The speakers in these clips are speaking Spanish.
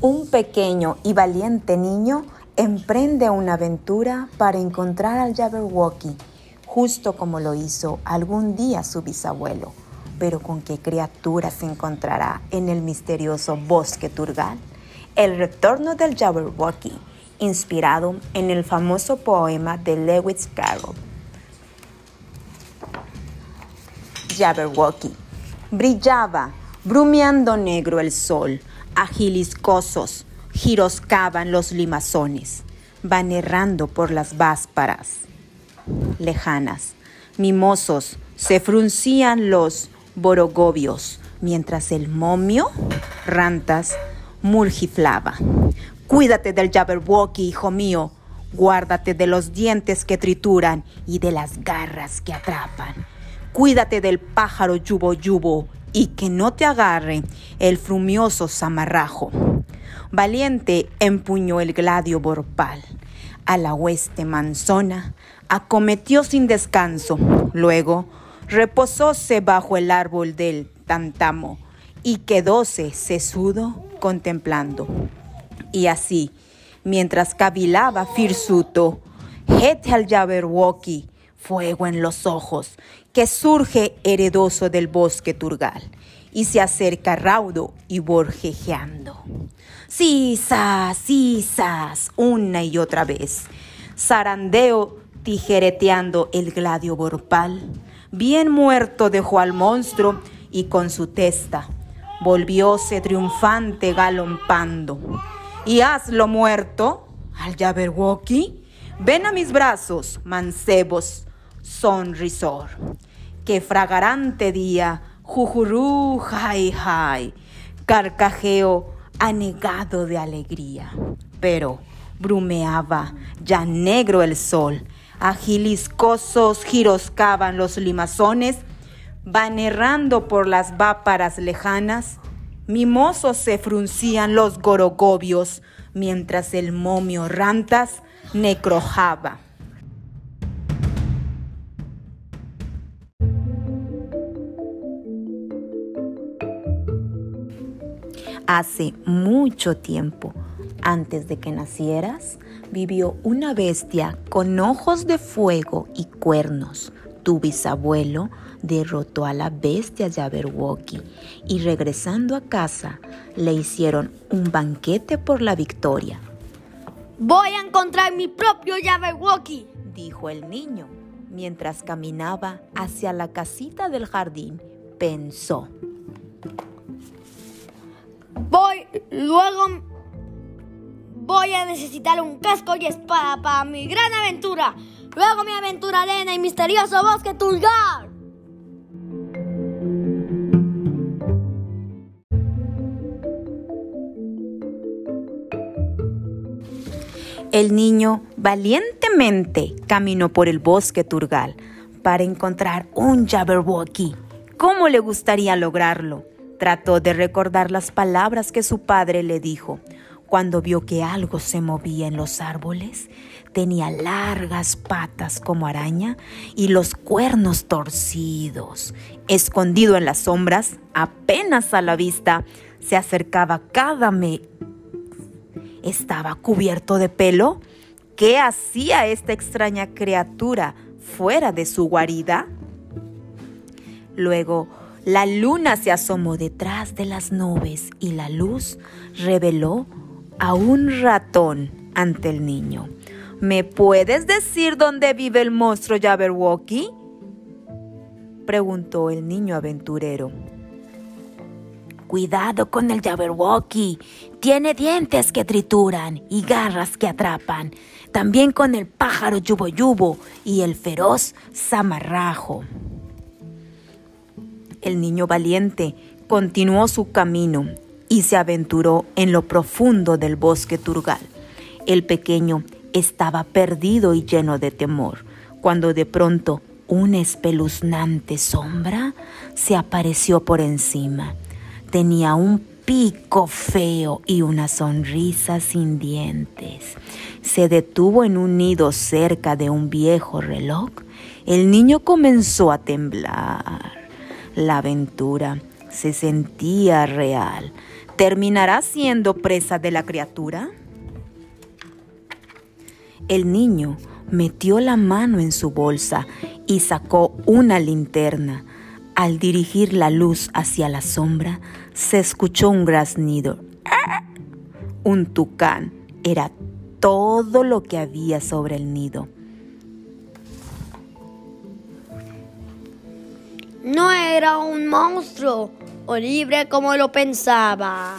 Un pequeño y valiente niño emprende una aventura para encontrar al Jabberwocky, justo como lo hizo algún día su bisabuelo. Pero ¿con qué criatura se encontrará en el misterioso bosque Turgal? El retorno del Jabberwocky, inspirado en el famoso poema de Lewis Carroll. Jabberwocky. Brillaba, brumeando negro el sol agiliscosos giroscaban los limazones, van errando por las vásparas lejanas. Mimosos se fruncían los borogobios, mientras el momio, rantas, murgiflaba. Cuídate del Jabberwocky, hijo mío. Guárdate de los dientes que trituran y de las garras que atrapan. Cuídate del pájaro yubo yubo y que no te agarre el frumioso zamarrajo. Valiente empuñó el gladio borpal. A la hueste manzona acometió sin descanso. Luego reposóse bajo el árbol del tantamo y quedóse sesudo contemplando. Y así, mientras cavilaba Firsuto, Hete al Jabberwocky, fuego en los ojos, que surge heredoso del bosque turgal y se acerca raudo y borjejeando. Sisas, sisas, una y otra vez. Zarandeo tijereteando el gladio borpal. Bien muerto dejó al monstruo y con su testa volvióse triunfante galompando. Y hazlo muerto al Jabberwocky. Ven a mis brazos, mancebos, sonrisor. Que fragarante día, jujurú, jai, jai, carcajeo anegado de alegría. Pero brumeaba ya negro el sol, agiliscosos giroscaban los limazones, van errando por las váparas lejanas, mimosos se fruncían los gorogobios, mientras el momio rantas necrojaba. Hace mucho tiempo, antes de que nacieras, vivió una bestia con ojos de fuego y cuernos. Tu bisabuelo derrotó a la bestia Jabberwocky y regresando a casa le hicieron un banquete por la victoria. Voy a encontrar mi propio Jabberwocky, dijo el niño. Mientras caminaba hacia la casita del jardín, pensó. Voy, luego voy a necesitar un casco y espada para mi gran aventura. Luego mi aventura en el misterioso bosque Tulgar. El niño valientemente caminó por el bosque Turgal para encontrar un Jabberwocky. ¿Cómo le gustaría lograrlo? Trató de recordar las palabras que su padre le dijo cuando vio que algo se movía en los árboles. Tenía largas patas como araña y los cuernos torcidos. Escondido en las sombras, apenas a la vista, se acercaba cada me... ¿Estaba cubierto de pelo? ¿Qué hacía esta extraña criatura fuera de su guarida? Luego la luna se asomó detrás de las nubes y la luz reveló a un ratón ante el niño. ¿Me puedes decir dónde vive el monstruo Jabberwocky? preguntó el niño aventurero. Cuidado con el Jabberwocky. Tiene dientes que trituran y garras que atrapan. También con el pájaro yubo yubo y el feroz zamarrajo. El niño valiente continuó su camino y se aventuró en lo profundo del bosque turgal. El pequeño estaba perdido y lleno de temor, cuando de pronto una espeluznante sombra se apareció por encima. Tenía un pico feo y una sonrisa sin dientes. Se detuvo en un nido cerca de un viejo reloj. El niño comenzó a temblar. La aventura se sentía real. ¿Terminará siendo presa de la criatura? El niño metió la mano en su bolsa y sacó una linterna. Al dirigir la luz hacia la sombra, se escuchó un graznido. Un tucán era todo lo que había sobre el nido. No era un monstruo o libre como lo pensaba.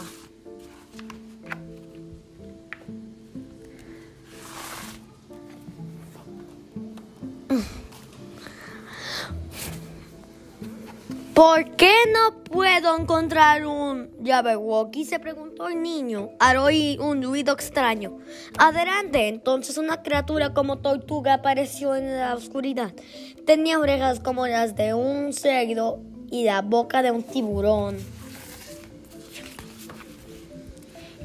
¿Por qué no puedo encontrar un Jabberwocky? Se preguntó el niño al oír un ruido extraño. Adelante, entonces una criatura como tortuga apareció en la oscuridad. Tenía orejas como las de un cerdo y la boca de un tiburón.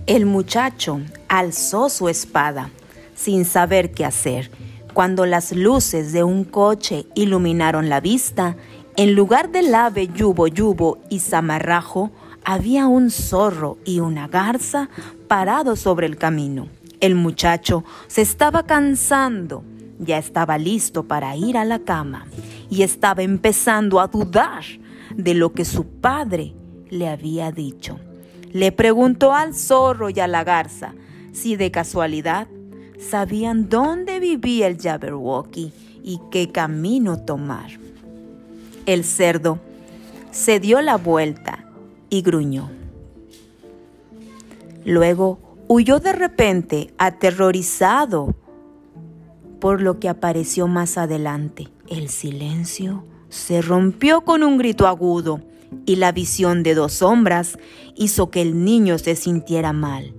El muchacho alzó su espada sin saber qué hacer. Cuando las luces de un coche iluminaron la vista, en lugar del ave yubo yubo y zamarrajo, había un zorro y una garza parados sobre el camino. El muchacho se estaba cansando, ya estaba listo para ir a la cama y estaba empezando a dudar de lo que su padre le había dicho. Le preguntó al zorro y a la garza si de casualidad sabían dónde vivía el Jabberwocky y qué camino tomar. El cerdo se dio la vuelta y gruñó. Luego huyó de repente, aterrorizado por lo que apareció más adelante. El silencio se rompió con un grito agudo y la visión de dos sombras hizo que el niño se sintiera mal.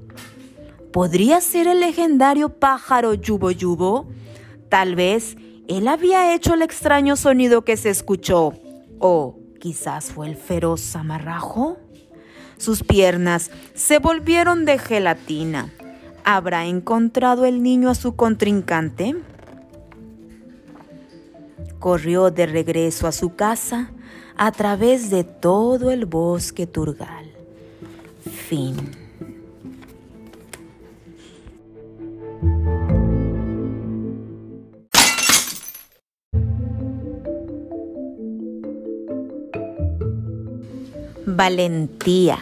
¿Podría ser el legendario pájaro Yubo Yubo? Tal vez él había hecho el extraño sonido que se escuchó. ¿O quizás fue el feroz amarrajo? Sus piernas se volvieron de gelatina. ¿Habrá encontrado el niño a su contrincante? Corrió de regreso a su casa a través de todo el bosque turgal. Fin. Valentía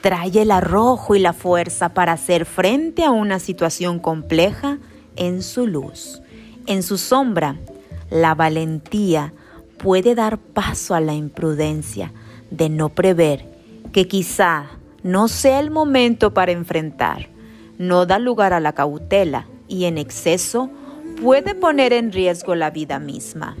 trae el arrojo y la fuerza para hacer frente a una situación compleja en su luz. En su sombra, la valentía puede dar paso a la imprudencia de no prever que quizá no sea el momento para enfrentar. No da lugar a la cautela y en exceso puede poner en riesgo la vida misma.